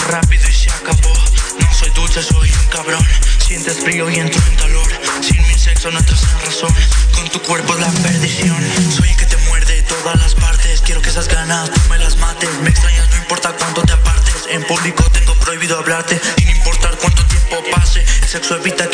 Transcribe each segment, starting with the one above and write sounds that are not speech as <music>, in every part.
rápido y se acabó. No soy dulce, soy un cabrón. Sientes frío y entro en calor. Sin mi sexo no entras en razón. Con tu cuerpo es la perdición. Soy el que te muerde todas las partes. Quiero que esas ganas tú me las mates. Me extrañas, no importa cuánto te apartes. En público tengo prohibido hablarte. Sin importar cuánto tiempo pase. El sexo evita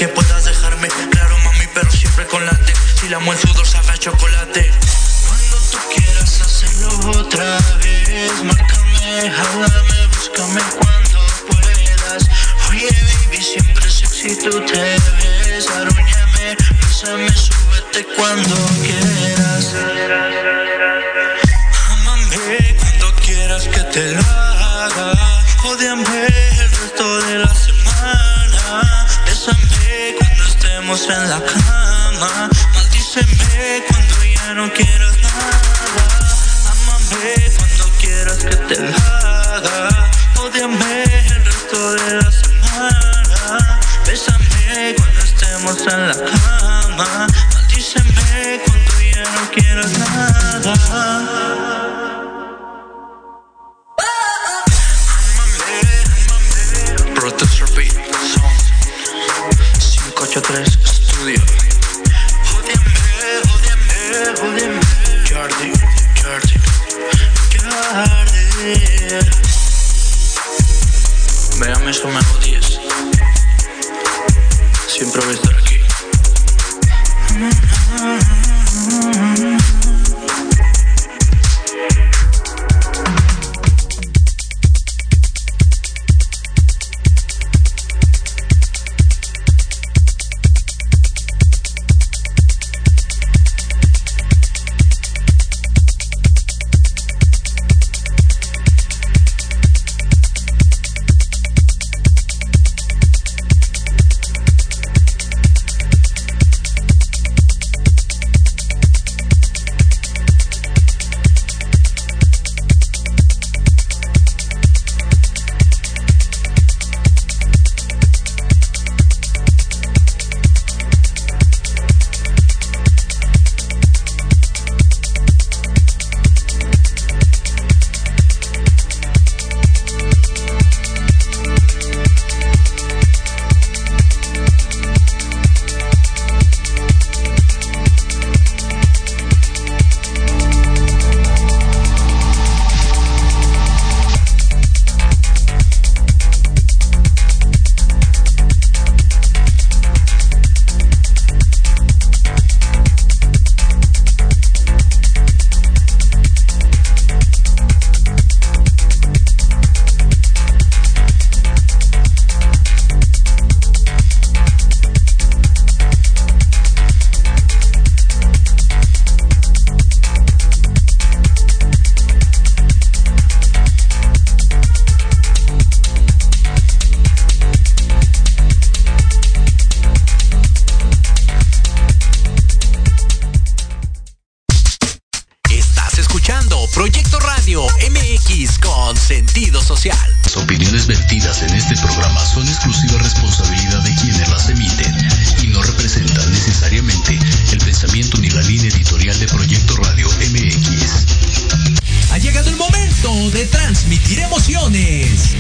social. Las opiniones vertidas en este programa son exclusiva responsabilidad de quienes las emiten y no representan necesariamente el pensamiento ni la línea editorial de Proyecto Radio MX. Ha llegado el momento de transmitir emociones.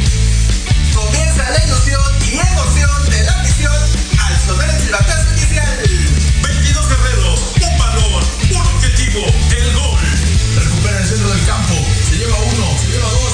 Comienza la ilusión y emoción de la misión al sonar el silbatazo inicial. 22 guerreros, un balón, un objetivo, el gol. Recupera el centro del campo. Se lleva uno, se lleva dos.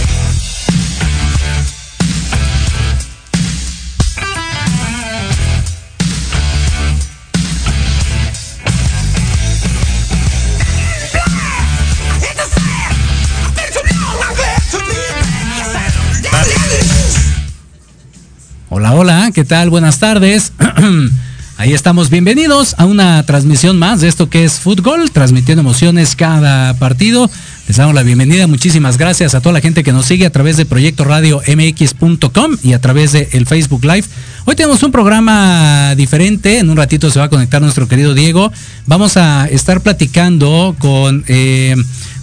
¿Qué tal? Buenas tardes. <clears throat> Ahí estamos, bienvenidos a una transmisión más de esto que es fútbol, transmitiendo emociones cada partido Les damos la bienvenida. Muchísimas gracias a toda la gente que nos sigue a través de Proyecto Radio MX.com y a través de el Facebook Live. Hoy tenemos un programa diferente. En un ratito se va a conectar nuestro querido Diego. Vamos a estar platicando con... Eh,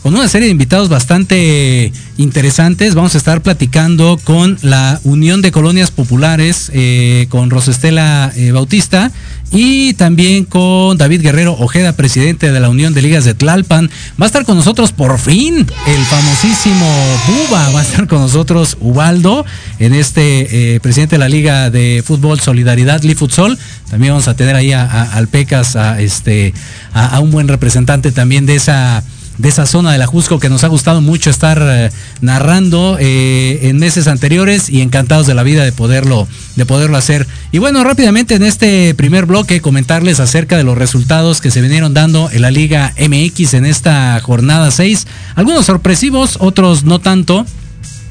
con una serie de invitados bastante interesantes. Vamos a estar platicando con la Unión de Colonias Populares, eh, con Rosestela eh, Bautista y también con David Guerrero Ojeda, presidente de la Unión de Ligas de Tlalpan. Va a estar con nosotros por fin el famosísimo Buba, va a estar con nosotros Ubaldo, en este eh, presidente de la Liga de Fútbol Solidaridad, Lifutsol. También vamos a tener ahí al Pecas, a, este, a un buen representante también de esa de esa zona de la Jusco que nos ha gustado mucho estar eh, narrando eh, en meses anteriores y encantados de la vida de poderlo, de poderlo hacer. Y bueno, rápidamente en este primer bloque comentarles acerca de los resultados que se vinieron dando en la Liga MX en esta jornada 6. Algunos sorpresivos, otros no tanto.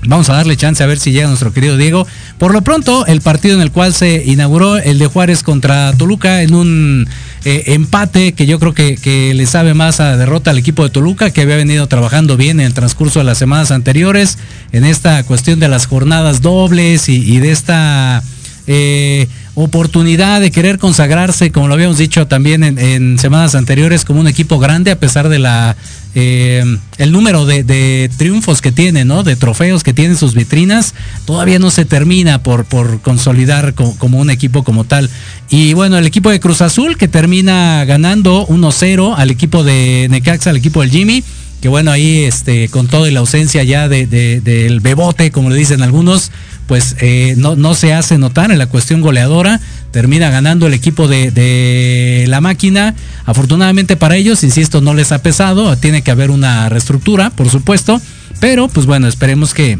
Vamos a darle chance a ver si llega nuestro querido Diego. Por lo pronto, el partido en el cual se inauguró el de Juárez contra Toluca en un eh, empate que yo creo que, le sabe más a derrota al equipo de Toluca, que había venido trabajando bien en el transcurso de las semanas anteriores, en esta cuestión de las jornadas dobles y, de esta eh, oportunidad de querer consagrarse, como lo habíamos dicho también en, semanas anteriores, como un equipo grande, a pesar de la eh, el número de, triunfos que tiene, ¿no? De trofeos que tiene sus vitrinas, todavía no se termina por, por consolidar como, un equipo como tal. Y bueno, el equipo de Cruz Azul que termina ganando 1-0 al equipo de Necaxa, al equipo del Jimmy que bueno, ahí este, con toda la ausencia ya de, del bebote, como le dicen algunos, pues eh, no, no se hace notar en la cuestión goleadora. Termina ganando el equipo de, la máquina. Afortunadamente para ellos, insisto, no les ha pesado, tiene que haber una reestructura, por supuesto, pero pues bueno, esperemos que,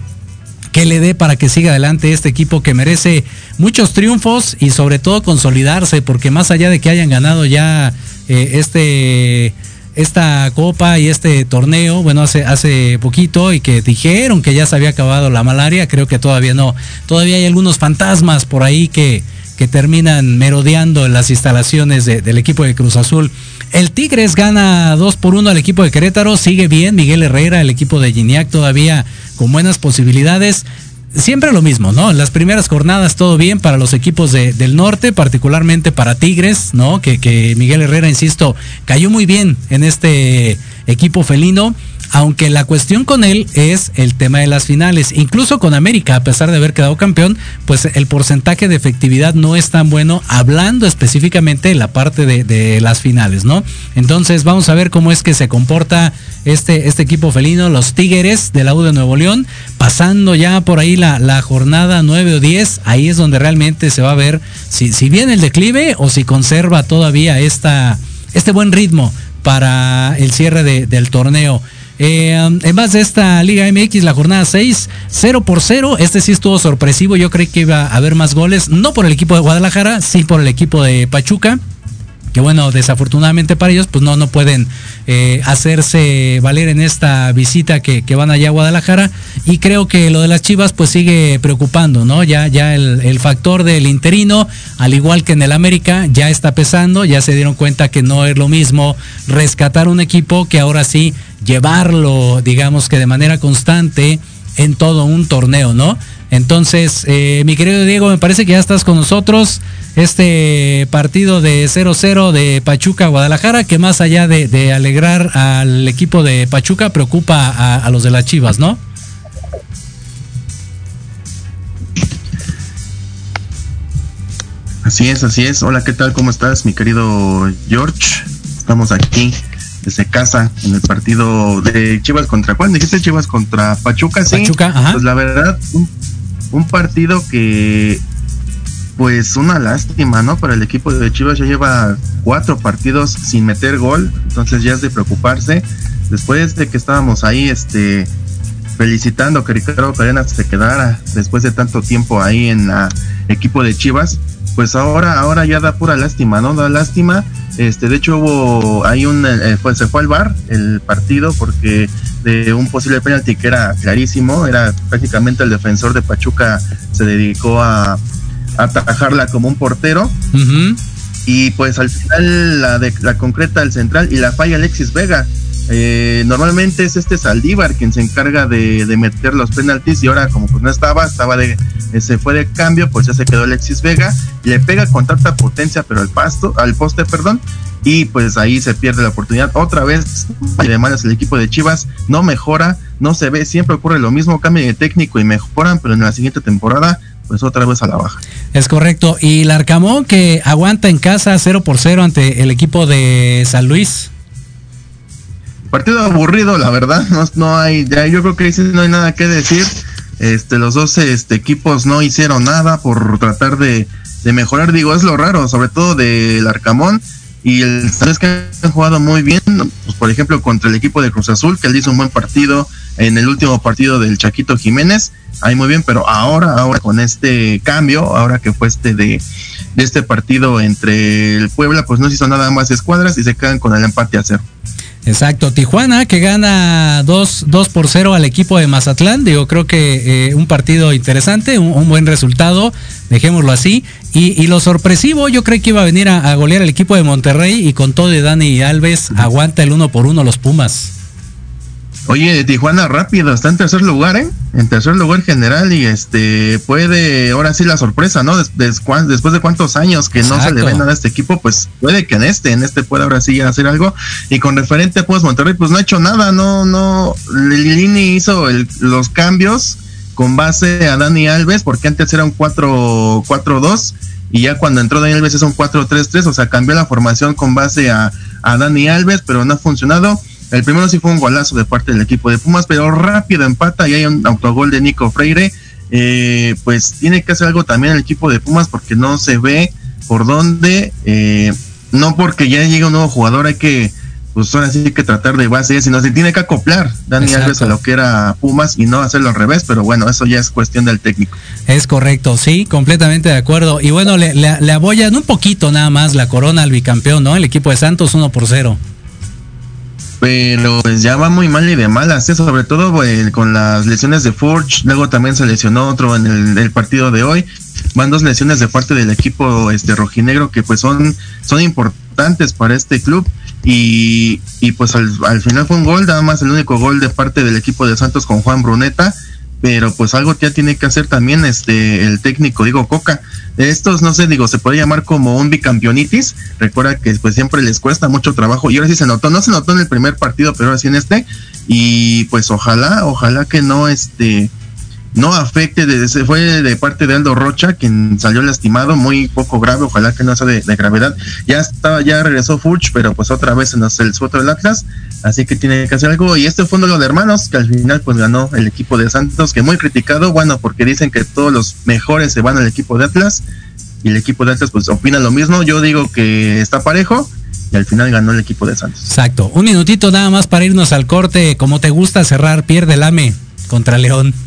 que le dé para que siga adelante este equipo que merece muchos triunfos y sobre todo consolidarse, porque más allá de que hayan ganado ya eh, este esta copa y este torneo, bueno, hace, hace poquito y que dijeron que ya se había acabado la malaria, creo que todavía no. Todavía hay algunos fantasmas por ahí que, que terminan merodeando en las instalaciones del equipo de Cruz Azul. El Tigres gana 2 por 1 al equipo de Querétaro, sigue bien Miguel Herrera, el equipo de Gignac todavía con buenas posibilidades. Siempre lo mismo, ¿no? En las primeras jornadas todo bien para los equipos del norte, particularmente para Tigres, ¿no? Que, que Miguel Herrera, insisto, cayó muy bien en este equipo felino aunque la cuestión con él es el tema de las finales. Incluso con América, a pesar de haber quedado campeón, pues el porcentaje de efectividad no es tan bueno, hablando específicamente de la parte de, las finales, ¿no? Entonces vamos a ver cómo es que se comporta este, este equipo felino, los Tigres de la U de Nuevo León, pasando ya por ahí la, jornada 9 o 10, ahí es donde realmente se va a ver si, si viene el declive o si conserva todavía esta, este buen ritmo para el cierre del torneo. Eh, en más de esta Liga MX, la jornada 6, 0 por 0. Este sí estuvo sorpresivo. Yo creí que iba a haber más goles, no por el equipo de Guadalajara, sí por el equipo de Pachuca que bueno, desafortunadamente para ellos, pues no, no pueden eh, hacerse valer en esta visita que, van allá a Guadalajara. Y creo que lo de las Chivas, pues sigue preocupando, ¿no? Ya, ya el, el, factor del interino, al igual que en el América, ya está pesando, ya se dieron cuenta que no es lo mismo rescatar un equipo que ahora sí llevarlo, digamos que de manera constante en todo un torneo, ¿no? Entonces, eh, mi querido Diego, me parece que ya estás con nosotros. Este partido de 0-0 de Pachuca Guadalajara, que más allá de, alegrar al equipo de Pachuca, preocupa a, los de las Chivas, ¿no? Así es, así es. Hola, ¿qué tal? ¿Cómo estás, mi querido George? Estamos aquí desde casa en el partido de Chivas contra ¿cuál? Dijiste Chivas contra Pachuca, sí. Pachuca, ajá. Pues la verdad, un partido que pues una lástima, ¿no? Para el equipo de Chivas ya lleva cuatro partidos sin meter gol, entonces ya es de preocuparse. Después de que estábamos ahí, este, felicitando que Ricardo Cadenas se quedara después de tanto tiempo ahí en el equipo de Chivas, pues ahora, ahora ya da pura lástima, ¿no? Da lástima. Este, de hecho hubo ahí un, eh, pues se fue al bar el partido porque de un posible penalti que era clarísimo, era prácticamente el defensor de Pachuca se dedicó a, atajarla como un portero. Y pues al final la, de, la concreta el central y la falla Alexis Vega. Eh, normalmente es este Saldívar quien se encarga de, meter los penaltis y ahora como pues no estaba, estaba de, eh, se fue de cambio, pues ya se quedó Alexis Vega, le pega con tanta potencia pero al pasto, al poste, perdón, y pues ahí se pierde la oportunidad. Otra vez, además el equipo de Chivas no mejora, no se ve, siempre ocurre lo mismo, cambio de técnico y mejoran, pero en la siguiente temporada pues otra vez a la baja. Es correcto. Y el Arcamón que aguanta en casa 0 por 0 ante el equipo de San Luis. Partido aburrido, la verdad. No, no hay, ya yo creo que no hay nada que decir. Este, los dos este, equipos no hicieron nada por tratar de, de mejorar. Digo, es lo raro, sobre todo del Arcamón. Y el sabes que han jugado muy bien, pues, por ejemplo, contra el equipo de Cruz Azul, que él hizo un buen partido en el último partido del Chaquito Jiménez ahí muy bien, pero ahora, ahora con este cambio, ahora que fue este de, este partido entre el Puebla, pues no se hizo nada más escuadras y se quedan con el empate a cero. Exacto, Tijuana que gana 2, por 0 al equipo de Mazatlán, digo, creo que eh, un partido interesante, un, buen resultado, dejémoslo así. Y, lo sorpresivo, yo creo que iba a venir a, a golear el equipo de Monterrey y con todo de Dani Alves aguanta el uno por uno los Pumas. Oye, Tijuana rápido, está en tercer lugar, ¿eh? En tercer lugar general y este puede, ahora sí la sorpresa, ¿no? después de cuántos años que no se le ve nada a este equipo, pues puede que en este, en este pueda ahora sí hacer algo. Y con referente a pues Monterrey, pues no ha hecho nada, no, no, Lini hizo los cambios con base a Dani Alves, porque antes era un 4-4-2 y ya cuando entró Dani Alves es un 4-3-3, o sea, cambió la formación con base a, a Dani Alves, pero no ha funcionado el primero sí fue un golazo de parte del equipo de Pumas, pero rápido empata y hay un autogol de Nico Freire. Eh, pues tiene que hacer algo también el equipo de Pumas porque no se ve por dónde. Eh, no porque ya llega un nuevo jugador, hay que, pues ahora sí hay que tratar de base, sino se tiene que acoplar Dani Alves a lo que era Pumas y no hacerlo al revés, pero bueno, eso ya es cuestión del técnico. Es correcto, sí, completamente de acuerdo. Y bueno, le, le, le un poquito nada más la corona al bicampeón, ¿no? El equipo de Santos 1 por 0 pero pues ya va muy mal y de malas, ¿eh? sobre todo con las lesiones de Forge, luego también se lesionó otro en el, partido de hoy, van dos lesiones de parte del equipo este rojinegro que pues son, son importantes para este club. Y, y pues al, final fue un gol, nada más el único gol de parte del equipo de Santos con Juan Bruneta pero pues algo ya tiene que hacer también este el técnico digo Coca estos no sé digo se puede llamar como un bicampeonitis recuerda que pues siempre les cuesta mucho trabajo y ahora sí se notó no se notó en el primer partido pero ahora sí en este y pues ojalá ojalá que no este no afecte, de, fue de parte de Aldo Rocha, quien salió lastimado, muy poco grave, ojalá que no sea de, gravedad. Ya estaba, ya regresó Furch, pero pues otra vez en el suelo del Atlas, así que tiene que hacer algo. Y este fue uno de hermanos, que al final pues ganó el equipo de Santos, que muy criticado, bueno, porque dicen que todos los mejores se van al equipo de Atlas, y el equipo de Atlas pues opina lo mismo, yo digo que está parejo, y al final ganó el equipo de Santos. Exacto. Un minutito nada más para irnos al corte. Como te gusta cerrar, pierde el AME contra León. <laughs>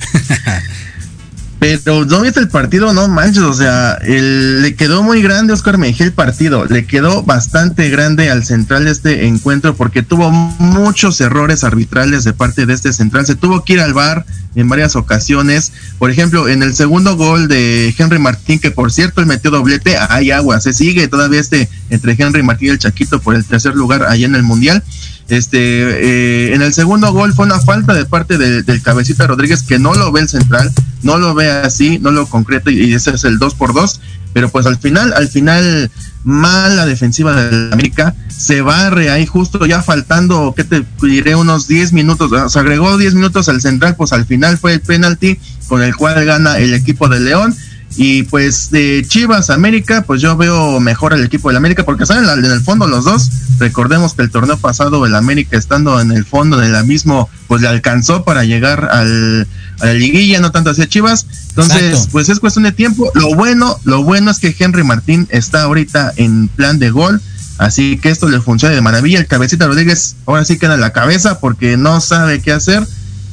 Pero no viste el partido, no manches, o sea, le quedó muy grande Oscar Mejía el partido, le quedó bastante grande al central de este encuentro porque tuvo muchos errores arbitrales de parte de este central, se tuvo que ir al bar en varias ocasiones, por ejemplo, en el segundo gol de Henry Martín, que por cierto él metió doblete, hay agua, se sigue todavía este entre Henry Martín y el Chaquito por el tercer lugar allá en el Mundial, este, eh, en el segundo gol fue una falta de parte del cabecita Rodríguez que no lo ve el central, no lo ve así, no lo concreta y ese es el 2 por 2 pero pues al final, al final, mala defensiva de América, se barre ahí justo ya faltando, ¿qué te diré? Unos 10 minutos, se agregó 10 minutos al central, pues al final fue el penalti con el cual gana el equipo de León y pues de Chivas América, pues yo veo mejor al equipo del América porque salen en el fondo los dos. Recordemos que el torneo pasado el América estando en el fondo de la mismo, pues le alcanzó para llegar al, a la liguilla, no tanto hacia Chivas. Entonces, pues es cuestión de tiempo. Lo bueno, lo bueno es que Henry Martín está ahorita en plan de gol. Así que esto le funciona de maravilla. El cabecita Rodríguez ahora sí queda en la cabeza porque no sabe qué hacer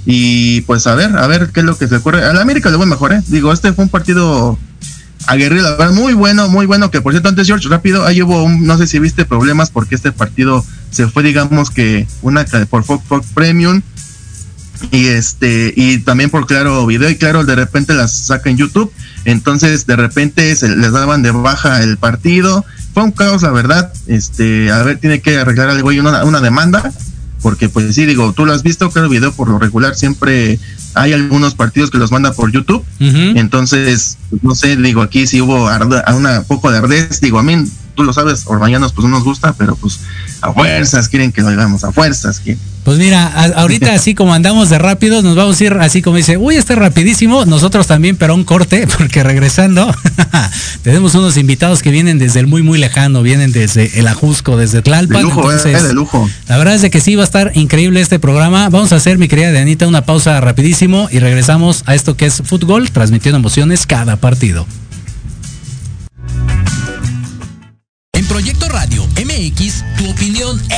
y pues a ver, a ver qué es lo que se ocurre. A la América le voy mejor, ¿eh? Digo, este fue un partido aguerrido, la verdad, muy bueno, muy bueno. Que por cierto, antes, George, rápido, ahí hubo un, no sé si viste problemas porque este partido se fue, digamos que, una por Fox, Fox Premium y este y también por claro video y claro de repente las saca en YouTube entonces de repente se les daban de baja el partido fue un caos la verdad este a ver tiene que arreglar algo y una, una demanda porque pues sí, digo, tú lo has visto, que el video por lo regular siempre hay algunos partidos que los manda por YouTube, entonces, no sé, digo, aquí si hubo a una poco de ardez, digo, a mí, tú lo sabes, orbañanos pues no nos gusta, pero pues a fuerzas quieren que lo hagamos, a fuerzas quieren. Pues mira, ahorita así como andamos de rápidos, nos vamos a ir así como dice, uy, está rapidísimo, nosotros también, pero un corte, <laughs> porque regresando, <laughs> tenemos unos invitados que vienen desde el muy, muy lejano, vienen desde el Ajusco, desde Tlalpan. De lujo, eh, de lujo. La verdad es de que sí va a estar increíble este programa. Vamos a hacer, mi querida Anita, una pausa rapidísimo y regresamos a esto que es fútbol, transmitiendo emociones cada partido.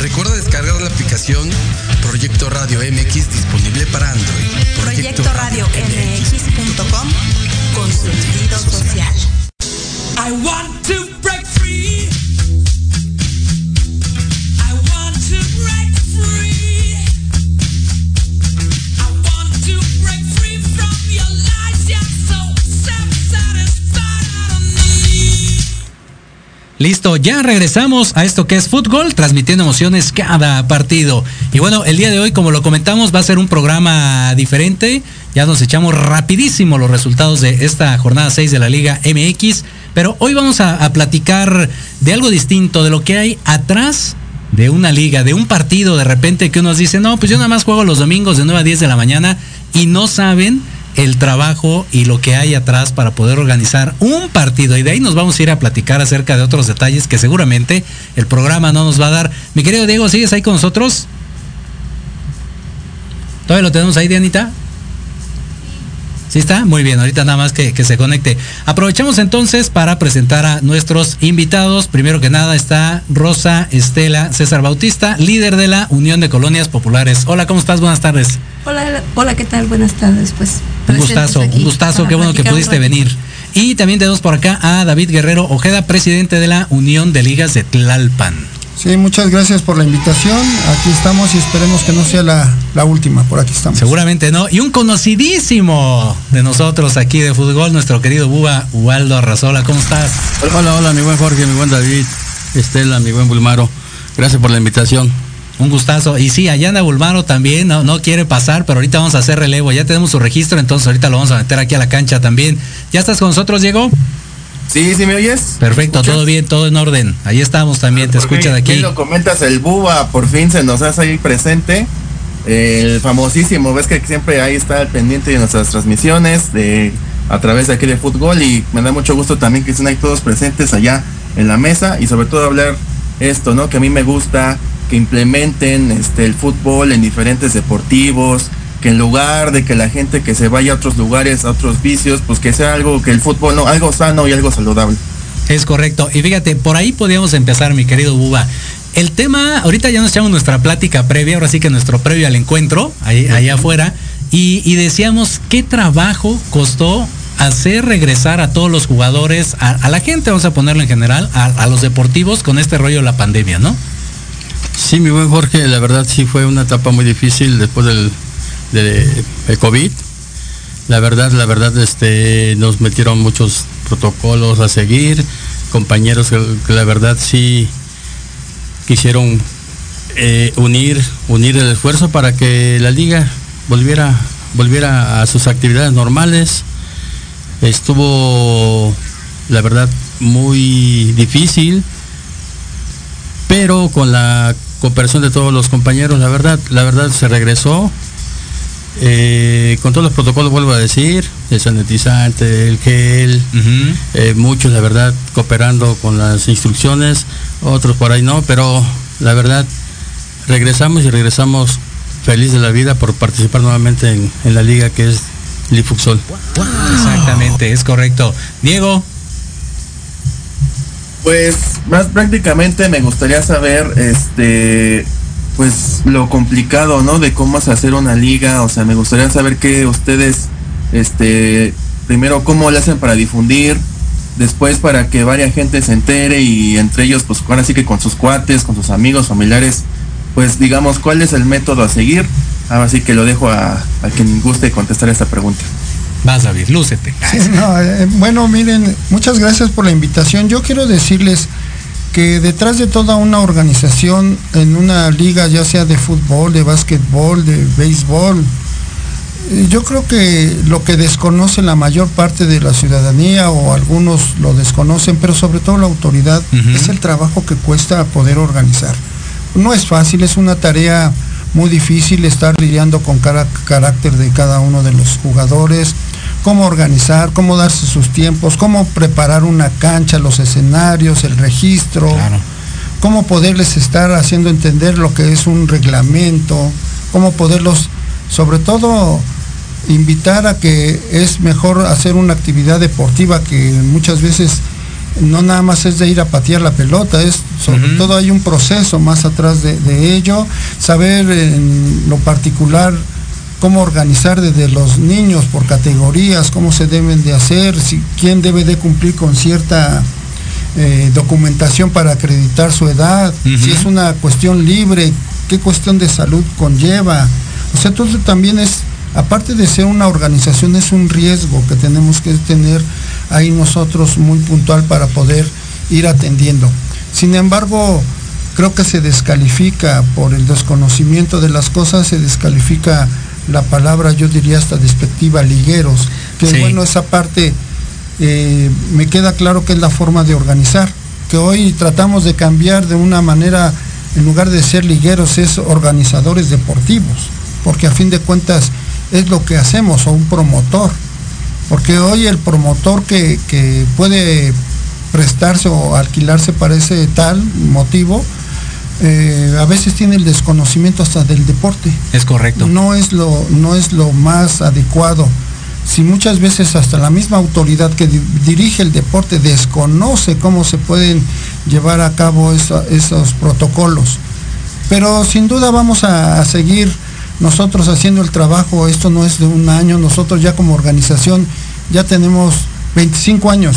Recuerda descargar la aplicación Proyecto Radio MX disponible para Android. Proyecto, Radio MX.com con sentido social. I want to break Listo, ya regresamos a esto que es fútbol, transmitiendo emociones cada partido. Y bueno, el día de hoy, como lo comentamos, va a ser un programa diferente. Ya nos echamos rapidísimo los resultados de esta jornada 6 de la Liga MX. Pero hoy vamos a, platicar de algo distinto, de lo que hay atrás de una liga, de un partido de repente que uno dice, no, pues yo nada más juego los domingos de 9 a 10 de la mañana y no saben el trabajo y lo que hay atrás para poder organizar un partido. Y de ahí nos vamos a ir a platicar acerca de otros detalles que seguramente el programa no nos va a dar. Mi querido Diego, ¿sigues ahí con nosotros? ¿Todavía lo tenemos ahí, Dianita? ¿Sí está? Muy bien, ahorita nada más que, que, se conecte. Aprovechamos entonces para presentar a nuestros invitados. Primero que nada está Rosa Estela César Bautista, líder de la Unión de Colonias Populares. Hola, ¿cómo estás? Buenas tardes. Hola, hola, ¿qué tal? Buenas tardes, pues. Un gustazo, un gustazo, qué bueno que pudiste venir. Y también tenemos por acá a David Guerrero Ojeda, presidente de la Unión de Ligas de Tlalpan. Sí, muchas gracias por la invitación. Aquí estamos y esperemos que no sea la, última. Por aquí estamos. Seguramente no. Y un conocidísimo de nosotros aquí de fútbol, nuestro querido Buba Ubaldo Arrazola. ¿Cómo estás? Hola, hola, mi buen Jorge, mi buen David, Estela, mi buen Bulmaro. Gracias por la invitación. Un gustazo. Y sí, Ayana Bulmaro también no, no quiere pasar, pero ahorita vamos a hacer relevo. Ya tenemos su registro, entonces ahorita lo vamos a meter aquí a la cancha también. ¿Ya estás con nosotros, Diego? Sí, ¿sí me oyes? Perfecto, todo bien, todo en orden. Ahí estamos también, te escuchan aquí. lo comentas, el Buba por fin se nos hace ahí presente. El famosísimo, ves que siempre ahí está al pendiente de nuestras transmisiones de a través de aquí de fútbol y me da mucho gusto también que estén ahí todos presentes allá en la mesa y sobre todo hablar esto, ¿no? Que a mí me gusta que implementen este el fútbol en diferentes deportivos, que en lugar de que la gente que se vaya a otros lugares, a otros vicios, pues que sea algo que el fútbol, no, algo sano y algo saludable. Es correcto. Y fíjate, por ahí podríamos empezar, mi querido Buba. El tema, ahorita ya nos echamos nuestra plática previa, ahora sí que nuestro previo al encuentro, ahí, allá afuera, y, decíamos qué trabajo costó hacer regresar a todos los jugadores, a, la gente, vamos a ponerlo en general, a, los deportivos con este rollo de la pandemia, ¿no? Sí, mi buen Jorge, la verdad sí fue una etapa muy difícil después del, de, COVID. La verdad, la verdad, este, nos metieron muchos protocolos a seguir, compañeros que la verdad sí quisieron eh, unir, unir el esfuerzo para que la liga volviera, volviera a sus actividades normales. Estuvo, la verdad, muy difícil, pero con la cooperación de todos los compañeros, la verdad, la verdad se regresó. Eh, con todos los protocolos, vuelvo a decir, el sanitizante, el gel, eh, muchos, la verdad, cooperando con las instrucciones, otros por ahí no, pero la verdad, regresamos y regresamos feliz de la vida por participar nuevamente en, la liga que es Lifuxol. Exactamente, es correcto. Diego. Pues más prácticamente me gustaría saber, este, pues lo complicado, ¿no? De cómo es hacer una liga, o sea, me gustaría saber que ustedes, este, primero cómo le hacen para difundir, después para que varias gente se entere y entre ellos, pues ahora sí que con sus cuates, con sus amigos, familiares, pues digamos, ¿cuál es el método a seguir? Ahora sí que lo dejo a, quien guste contestar esta pregunta. Vas, David, lúcete. Eh, bueno, miren, muchas gracias por la invitación. Yo quiero decirles que detrás de toda una organización en una liga, ya sea de fútbol, de básquetbol, de béisbol, yo creo que lo que desconoce la mayor parte de la ciudadanía o algunos lo desconocen, pero sobre todo la autoridad, es el trabajo que cuesta poder organizar. No es fácil, es una tarea muy difícil estar lidiando con cada carácter de cada uno de los jugadores, cómo organizar, cómo darse sus tiempos, cómo preparar una cancha, los escenarios, el registro, cómo poderles estar haciendo entender lo que es un reglamento, cómo poderlos, sobre todo, invitar a que es mejor hacer una actividad deportiva que muchas veces no nada más es de ir a patear la pelota, es sobre todo hay un proceso más atrás de, ello, saber en lo particular cómo organizar desde los niños por categorías, cómo se deben de hacer, si, quién debe de cumplir con cierta eh, documentación para acreditar su edad, si es una cuestión libre, qué cuestión de salud conlleva. O sea, todo también es, aparte de ser una organización, es un riesgo que tenemos que tener ahí nosotros muy puntual para poder ir atendiendo. Sin embargo, creo que se descalifica por el desconocimiento de las cosas, se descalifica la palabra, yo diría hasta despectiva, ligueros, que bueno, esa parte eh, me queda claro que es la forma de organizar, que hoy tratamos de cambiar de una manera, en lugar de ser ligueros, es organizadores deportivos, porque a fin de cuentas es lo que hacemos, o un promotor. Porque hoy el promotor que, puede prestarse o alquilarse para ese tal motivo, eh, a veces tiene el desconocimiento hasta del deporte. Es correcto. No es lo, no es lo más adecuado. Si muchas veces hasta la misma autoridad que dirige el deporte desconoce cómo se pueden llevar a cabo esos protocolos. Pero sin duda vamos a seguir nosotros haciendo el trabajo, esto no es de un año, nosotros ya como organización ya tenemos 25 años.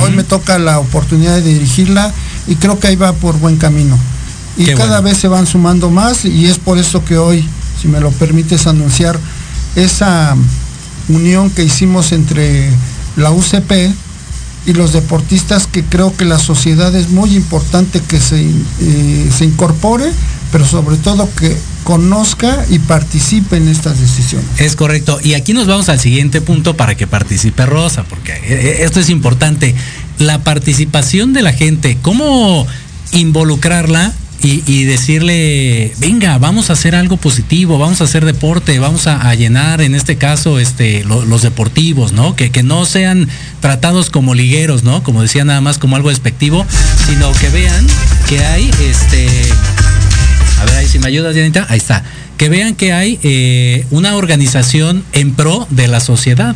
Hoy me toca la oportunidad de dirigirla y creo que ahí va por buen camino. Y cada vez se van sumando más y es por eso que hoy, si me lo permites anunciar, esa unión que hicimos entre la UCP y los deportistas, que creo que la sociedad es muy importante que se, eh, se incorpore, pero sobre todo que conozca y participe en estas decisiones. Es correcto. Y aquí nos vamos al siguiente punto para que participe Rosa, porque eh, eh, esto es importante. La participación de la gente, cómo involucrarla y, decirle, venga, vamos a hacer algo positivo, vamos a hacer deporte, vamos a, llenar en este caso este, los deportivos, ¿no? Que, que no sean tratados como ligueros, ¿no? Como decía nada más como algo despectivo, sino que vean que hay este a ver ahí si me ayudas, Janita. Ahí está. Que vean que hay eh, una organización en pro de la sociedad.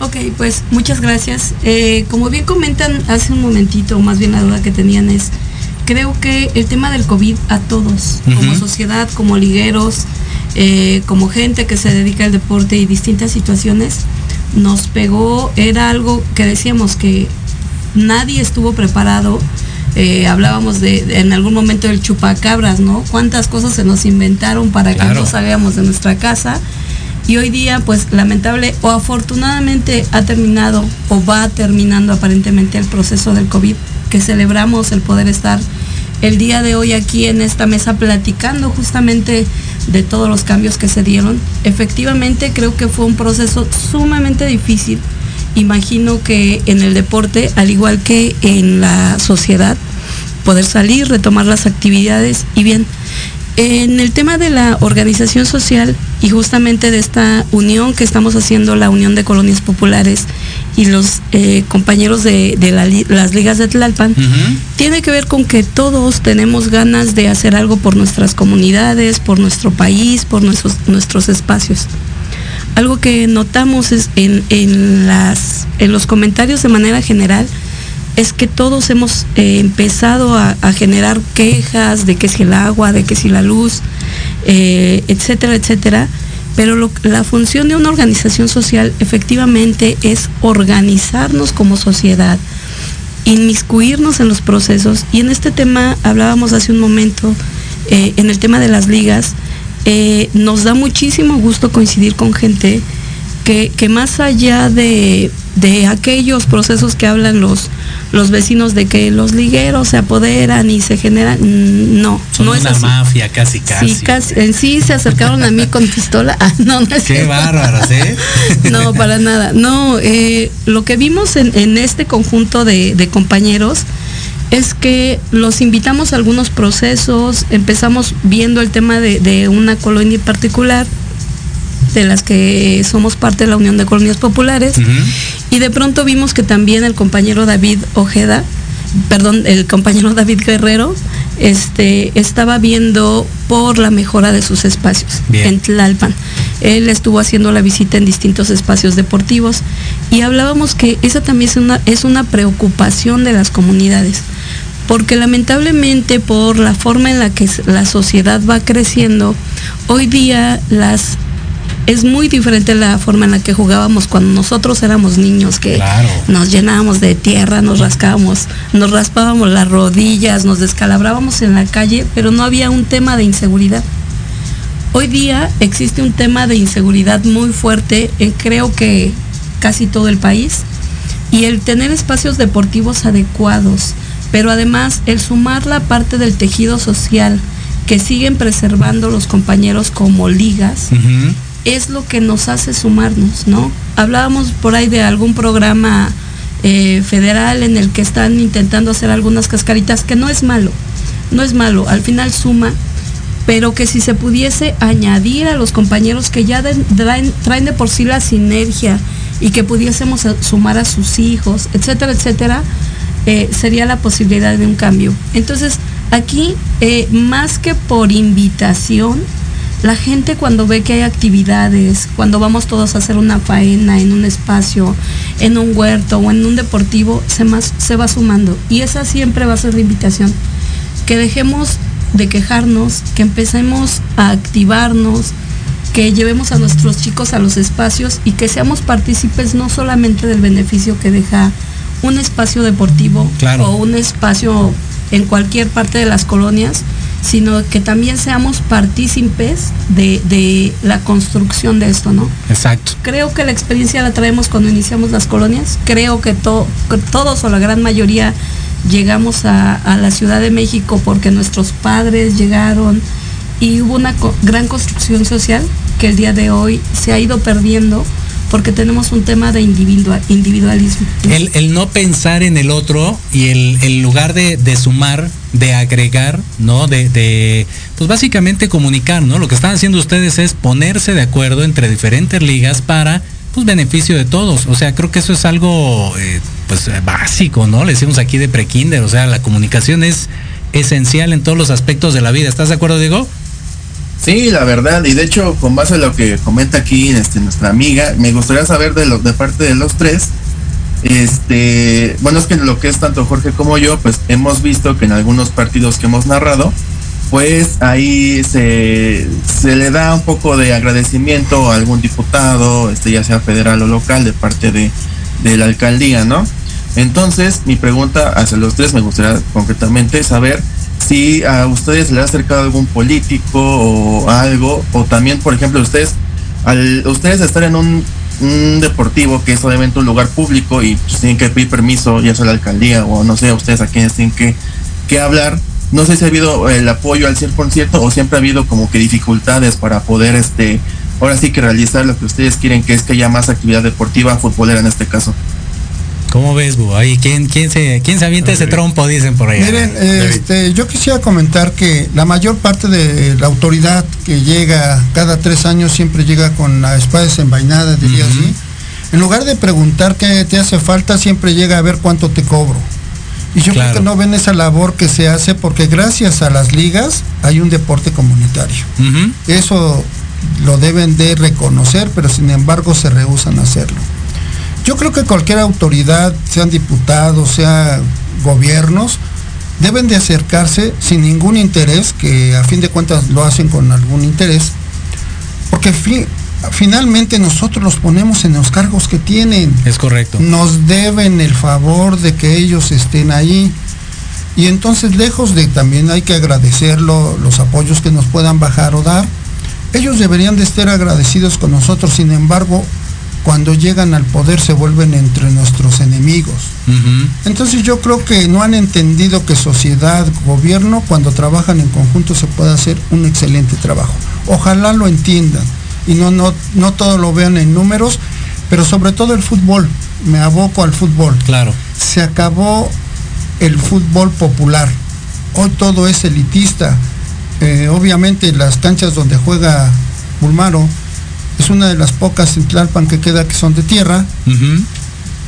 Ok, pues muchas gracias. Eh, como bien comentan hace un momentito, más bien la duda que tenían es, creo que el tema del COVID a todos, como sociedad, como ligueros, eh, como gente que se dedica al deporte y distintas situaciones, nos pegó, era algo que decíamos que nadie estuvo preparado. Eh, hablábamos de, en algún momento del chupacabras, ¿no? Cuántas cosas se nos inventaron para que no salgamos de nuestra casa y hoy día pues lamentable o afortunadamente ha terminado o va terminando aparentemente el proceso del COVID que celebramos el poder estar el día de hoy aquí en esta mesa platicando justamente de todos los cambios que se dieron. Efectivamente creo que fue un proceso sumamente difícil. Imagino que en el deporte, al igual que en la sociedad, poder salir, retomar las actividades y bien, en el tema de la organización social y justamente de esta unión que estamos haciendo, la Unión de Colonias Populares y los eh, compañeros de, las ligas de Tlalpan, tiene que ver con que todos tenemos ganas de hacer algo por nuestras comunidades, por nuestro país, por nuestros, nuestros espacios. Algo que notamos es en, en, las, en los comentarios de manera general, es que todos hemos eh, empezado a, generar quejas de que si el agua, de que si la luz, eh, etcétera, etcétera. Pero la función de una organización social efectivamente es organizarnos como sociedad, inmiscuirnos en los procesos. Y en este tema hablábamos hace un momento, eh, en el tema de las ligas, nos da muchísimo gusto coincidir con gente que, que más allá de, de aquellos procesos que hablan los, los vecinos de que los ligueros se apoderan y se generan. Mm, no, no es una mafia casi casi. Sí, casi. En sí se acercaron a mí con pistola. <laughs> Ah, no, no es Qué bárbaros, ¿eh? <laughs> No, para nada. No, eh, lo que vimos en, este conjunto de, compañeros es que los invitamos a algunos procesos, empezamos viendo el tema de, de una colonia en particular de las que somos parte de la Unión de Colonias Populares. Y de pronto vimos que también el compañero David Ojeda, perdón, el compañero <laughs> David Guerrero, este, estaba viendo por la mejora de sus espacios en Tlalpan. Él estuvo haciendo la visita en distintos espacios deportivos y hablábamos que esa también es una, es una preocupación de las comunidades porque lamentablemente por la forma en la que la sociedad va creciendo, hoy día las es muy diferente la forma en la que jugábamos cuando nosotros éramos niños, que nos llenábamos de tierra, nos rascábamos, nos raspábamos las rodillas, nos descalabrábamos en la calle, pero no había un tema de inseguridad. Hoy día existe un tema de inseguridad muy fuerte en creo que casi todo el país y el tener espacios deportivos adecuados, pero además el sumar la parte del tejido social que siguen preservando los compañeros como ligas, es lo que nos hace sumarnos, ¿no? Hablábamos por ahí de algún programa eh, federal en el que están intentando hacer algunas cascaritas, que no es malo, no es malo, al final suma, pero que si se pudiese añadir a los compañeros que ya traen, de por sí la sinergia y que pudiésemos sumar a sus hijos, etcétera, etcétera, eh, sería la posibilidad de un cambio. Entonces, aquí, eh, más que por invitación, la gente cuando ve que hay actividades, cuando vamos todos a hacer una faena en un espacio, en un huerto o en un deportivo, se, más, se va sumando. Y esa siempre va a ser la invitación. Que dejemos de quejarnos, que empecemos a activarnos, que llevemos a nuestros chicos a los espacios y que seamos partícipes no solamente del beneficio que deja un espacio deportivo o un espacio en cualquier parte de las colonias, sino que también seamos partícipes de, la construcción de esto, ¿no? Exacto. Creo que la experiencia la traemos cuando iniciamos las colonias, creo que, todos o la gran mayoría llegamos a, la Ciudad de México porque nuestros padres llegaron y hubo una gran construcción social que el día de hoy se ha ido perdiendo porque tenemos un tema de individualismo. El, no pensar en el otro y el, lugar de, sumar, de agregar, ¿no? De, pues básicamente comunicar, ¿no? Lo que están haciendo ustedes es ponerse de acuerdo entre diferentes ligas para pues beneficio de todos. O sea, creo que eso es algo eh, pues básico, ¿no? Le decimos aquí de prekinder, o sea, la comunicación es esencial en todos los aspectos de la vida. ¿Estás de acuerdo, Diego? Sí, la verdad, y de hecho, con base a lo que comenta aquí este, nuestra amiga, me gustaría saber de, lo, de parte de los tres, este, bueno, es que lo que es tanto Jorge como yo, pues hemos visto que en algunos partidos que hemos narrado, pues ahí se, se le da un poco de agradecimiento a algún diputado, este, ya sea federal o local, de parte de, de la alcaldía, ¿no? Entonces, mi pregunta hacia los tres me gustaría concretamente saber si a ustedes le ha acercado algún político o algo, o también, por ejemplo, ustedes, al ustedes estar en un, deportivo que es obviamente un lugar público y pues, tienen que pedir permiso, ya sea la alcaldía o no sé, a ustedes a quienes tienen que, que hablar, no sé si ha habido el apoyo al 100% o siempre ha habido como que dificultades para poder, este, ahora sí que realizar lo que ustedes quieren, que es que haya más actividad deportiva, futbolera en este caso. ¿Cómo ves, Bu? Ahí, ¿quién, quién, se, ¿Quién se avienta ese trompo, dicen por ahí? Miren, este, yo quisiera comentar que la mayor parte de la autoridad que llega cada tres años siempre llega con la espada desenvainada, diría así. En lugar de preguntar qué te hace falta, siempre llega a ver cuánto te cobro. Y yo creo que no ven esa labor que se hace porque gracias a las ligas hay un deporte comunitario. Eso lo deben de reconocer, pero sin embargo se rehusan a hacerlo. Yo creo que cualquier autoridad, sean diputados, sean gobiernos, deben de acercarse sin ningún interés, que a fin de cuentas lo hacen con algún interés, porque finalmente nosotros los ponemos en los cargos que tienen. Es correcto. Nos deben el favor de que ellos estén ahí. Y entonces, lejos de también hay que agradecerlo, los apoyos que nos puedan bajar o dar, ellos deberían de estar agradecidos con nosotros. Sin embargo, cuando llegan al poder se vuelven entre nuestros enemigos. Entonces yo creo que no han entendido que sociedad, gobierno, cuando trabajan en conjunto se puede hacer un excelente trabajo. Ojalá lo entiendan y no, no, no todo lo vean en números, pero sobre todo el fútbol. Me aboco al fútbol. Claro. Se acabó el fútbol popular. Hoy todo es elitista. Eh, obviamente las canchas donde juega Bulmaro, es una de las pocas en Tlalpan que queda que son de tierra,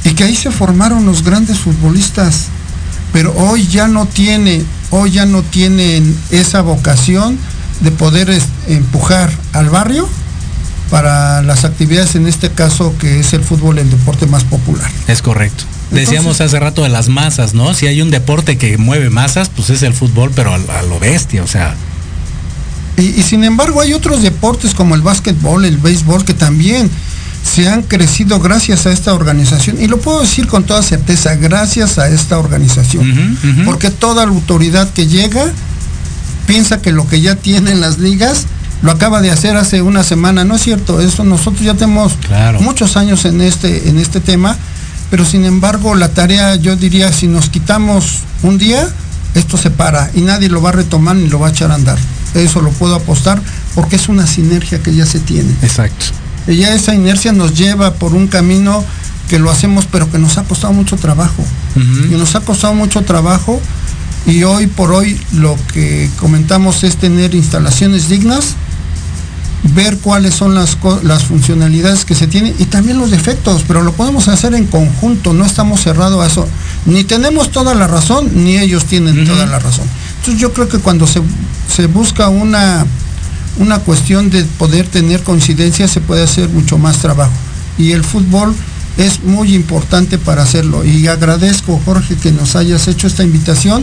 y que ahí se formaron los grandes futbolistas, pero hoy ya no tiene, hoy ya no tienen esa vocación de poder empujar al barrio para las actividades, en este caso que es el fútbol, el deporte más popular. Es correcto. Decíamos hace rato de las masas, ¿no? Si hay un deporte que mueve masas, pues es el fútbol, pero a, a lo bestia, o sea, y, sin embargo hay otros deportes como el básquetbol, el béisbol, que también se han crecido gracias a esta organización. Y lo puedo decir con toda certeza, gracias a esta organización. Porque toda la autoridad que llega piensa que lo que ya tienen las ligas lo acaba de hacer hace una semana. No es cierto, eso nosotros ya tenemos muchos años en este, en este tema, pero sin embargo la tarea, yo diría, si nos quitamos un día, esto se para y nadie lo va a retomar ni lo va a echar a andar eso lo puedo apostar, porque es una sinergia que ya se tiene. Exacto. Y ya esa inercia nos lleva por un camino que lo hacemos, pero que nos ha costado mucho trabajo. Y nos ha costado mucho trabajo y hoy por hoy lo que comentamos es tener instalaciones dignas, ver cuáles son las, las funcionalidades que se tienen y también los defectos, pero lo podemos hacer en conjunto, no estamos cerrados a eso. Ni tenemos toda la razón, ni ellos tienen toda la razón. Entonces yo creo que cuando se, busca una, una cuestión de poder tener coincidencia, se puede hacer mucho más trabajo. Y el fútbol es muy importante para hacerlo. Y agradezco, Jorge, que nos hayas hecho esta invitación.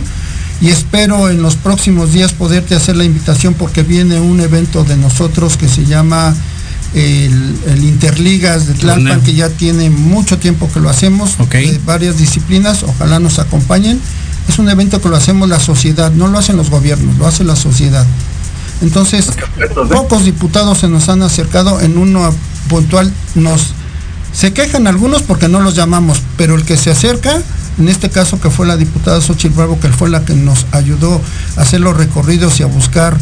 Y espero en los próximos días poderte hacer la invitación porque viene un evento de nosotros que se llama el, Interligas de Tlalpan, que ya tiene mucho tiempo que lo hacemos, de varias disciplinas, ojalá nos acompañen es un evento que lo hacemos la sociedad, no lo hacen los gobiernos, lo hace la sociedad. Entonces, pocos diputados se nos han acercado en uno puntual, nos se quejan algunos porque no los llamamos, pero el que se acerca, en este caso que fue la diputada Xochitl Bravo, que fue la que nos ayudó a hacer los recorridos y a buscar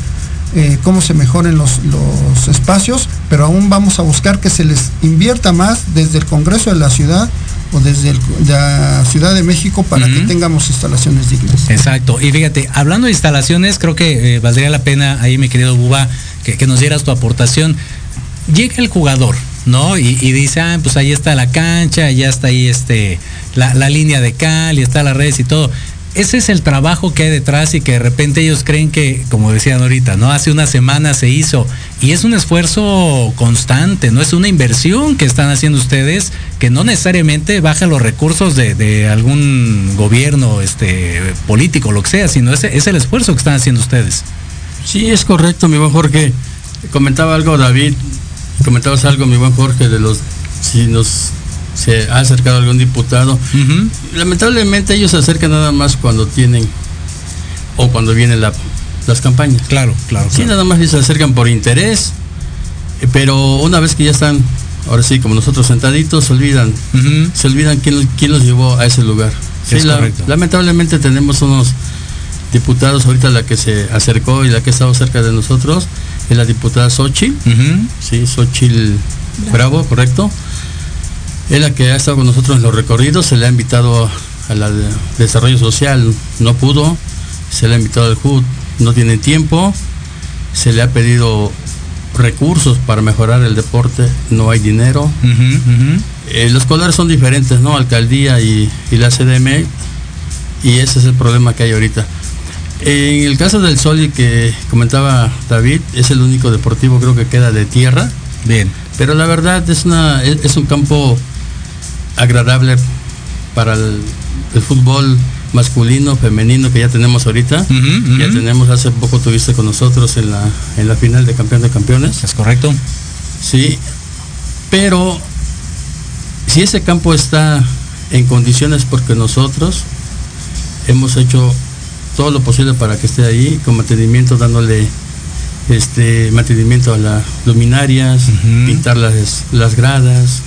eh, cómo se mejoren los, los espacios, pero aún vamos a buscar que se les invierta más desde el Congreso de la ciudad o desde la Ciudad de México para que tengamos instalaciones dignas. Exacto. Y fíjate, hablando de instalaciones, creo que eh, valdría la pena ahí, mi querido Buba, que, nos dieras tu aportación. Llega el jugador, ¿no? Y, dice, ah, pues ahí está la cancha, ya está ahí este, la, línea de cal y está las redes y todo. Ese es el trabajo que hay detrás y que de repente ellos creen que, como decían ahorita, ¿no? Hace una semana se hizo y es un esfuerzo constante, no es una inversión que están haciendo ustedes que no necesariamente baja los recursos de, algún gobierno este, político, lo que sea, sino es, es el esfuerzo que están haciendo ustedes. Sí, es correcto, mi buen Jorge. Comentaba algo David, comentabas algo, mi buen Jorge, de los, si nos se ha acercado algún diputado. Lamentablemente ellos se acercan nada más cuando tienen o cuando vienen las campañas. Claro, claro. Sí, nada más se acercan por interés, eh, pero una vez que ya están, ahora sí, como nosotros sentaditos, se olvidan, se olvidan quién, quién los llevó a ese lugar. Sí, lamentablemente tenemos unos diputados, ahorita la que se acercó y la que ha estado cerca de nosotros, es la diputada Xochitl, sí, Xochitl Bravo, correcto es la que ha estado con nosotros en los recorridos, se le ha invitado a desarrollo social, no pudo, se le ha invitado al HUD, no tiene tiempo, se le ha pedido recursos para mejorar el deporte, no hay dinero. Eh, los colores son diferentes, ¿no? Alcaldía y, la CDM, y ese es el problema que hay ahorita. En el caso del Soli que comentaba David, es el único deportivo creo que queda de tierra. Bien. Pero la verdad es, una, es un campo agradable para el, fútbol masculino, femenino que ya tenemos ahorita. Ya tenemos, hace poco tuviste con nosotros en la, en la final de campeón de campeones. Es correcto. Sí, pero si ese campo está en condiciones porque nosotros hemos hecho todo lo posible para que esté ahí, con mantenimiento, dándole este mantenimiento a las luminarias, pintar las, las gradas,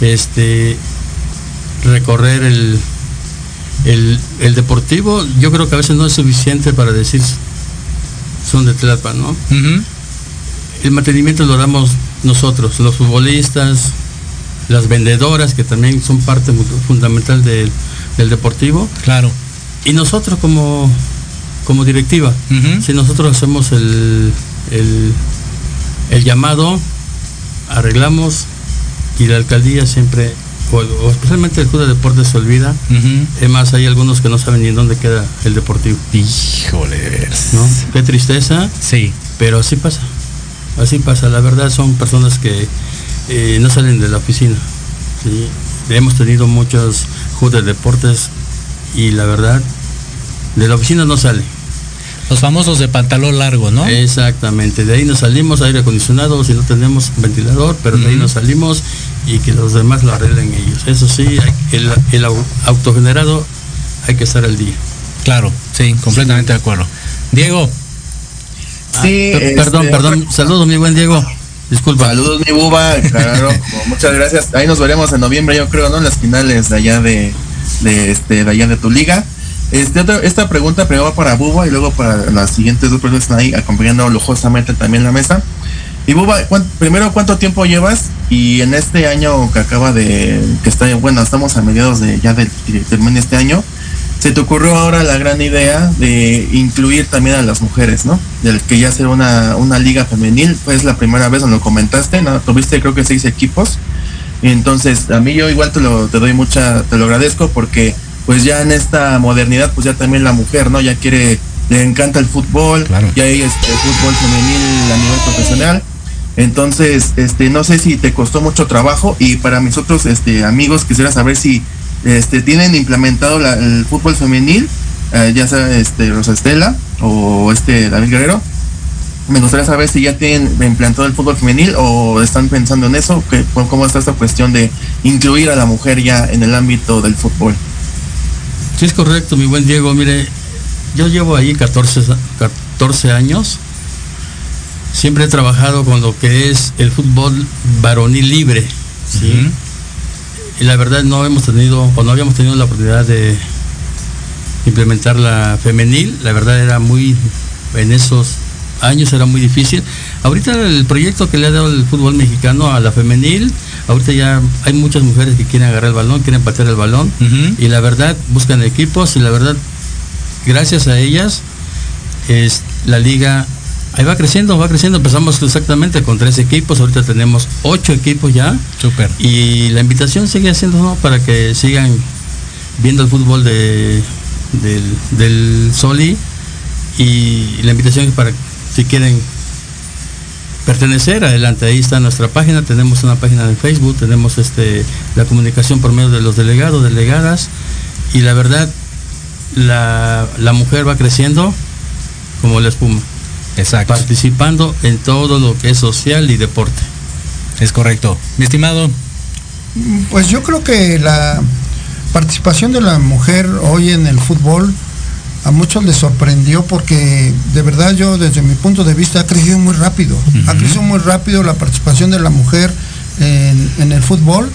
este, recorrer el, el, deportivo, yo creo que a veces no es suficiente para decir son de Tlalpan, ¿no? El mantenimiento lo damos nosotros, los futbolistas, las vendedoras, que también son parte fundamental del deportivo. Claro. Y nosotros como, como directiva, si nosotros hacemos el, el, el llamado, arreglamos, y la alcaldía siempre, o, especialmente el Club de Deportes se olvida. Es más, hay algunos que no saben ni en dónde queda el deportivo. Híjole, ¿no? Qué tristeza. Sí. Pero así pasa. Así pasa. La verdad son personas que eh, no salen de la oficina. Hemos tenido muchos Club de Deportes y la verdad, de la oficina no sale. Los famosos de pantalón largo, ¿no? Exactamente, de ahí nos salimos, aire acondicionado, si no tenemos ventilador, pero de ahí nos salimos y que los demás lo arreglen ellos. Eso sí, el, el autogenerado hay que estar al día. Claro, sí, completamente de acuerdo. Diego. Sí, ah, perdón, este, perdón. Saludos, mi buen Diego. Disculpa. Saludos, mi buba. Claro, <laughs> muchas gracias. Ahí nos veremos en noviembre, yo creo, ¿no? En las finales de allá de, de, este, de allá de tu liga. Este, esta pregunta primero va para Buba y luego para las siguientes dos personas están ahí acompañando lujosamente también la mesa. Y Buba, primero, ¿cuánto tiempo llevas? Y en este año que acaba de, que está, bueno, estamos a mediados de ya del termine este año, se te ocurrió ahora la gran idea de incluir también a las mujeres, ¿no? Del que ya sea una, una liga femenil, pues la primera vez donde lo comentaste, ¿no? Tuviste creo que seis equipos. Entonces, a mí yo igual te lo te doy mucha, te lo agradezco porque pues ya en esta modernidad, pues ya también la mujer, ¿no? Ya quiere, le encanta el fútbol, ya hay este fútbol femenil a nivel profesional. Entonces, este, no sé si te costó mucho trabajo y para mis otros este, amigos quisiera saber si este, tienen implementado el fútbol femenil, eh, ya sea este, Rosa Estela o este David Guerrero. Me gustaría saber si ya tienen implantado el fútbol femenil o están pensando en eso, que, cómo está esta cuestión de incluir a la mujer ya en el ámbito del fútbol. Sí, es correcto, mi buen Diego. Mire, yo llevo ahí 14, 14 años. Siempre he trabajado con lo que es el fútbol varonil libre. ¿sí? Y la verdad no hemos tenido, o no habíamos tenido la oportunidad de implementar la femenil. La verdad era muy, en esos años era muy difícil. Ahorita el proyecto que le ha dado el fútbol mexicano a la femenil, ahorita ya hay muchas mujeres que quieren agarrar el balón, quieren patear el balón y la verdad buscan equipos y la verdad gracias a ellas es la liga ahí va creciendo, va creciendo. Empezamos exactamente con tres equipos, ahorita tenemos ocho equipos ya. Súper. Y la invitación sigue haciendo para que sigan viendo el fútbol de del, del Soli y la invitación es para si quieren pertenecer, adelante, ahí está nuestra página, tenemos una página de Facebook, tenemos este la comunicación por medio de los delegados, delegadas, y la verdad la, la mujer va creciendo como la espuma. Exacto. Participando en todo lo que es social y deporte. Es correcto. Mi estimado. Pues yo creo que la participación de la mujer hoy en el fútbol a muchos les sorprendió porque de verdad yo desde mi punto de vista ha crecido muy rápido. Ha crecido muy rápido la participación de la mujer en, el fútbol.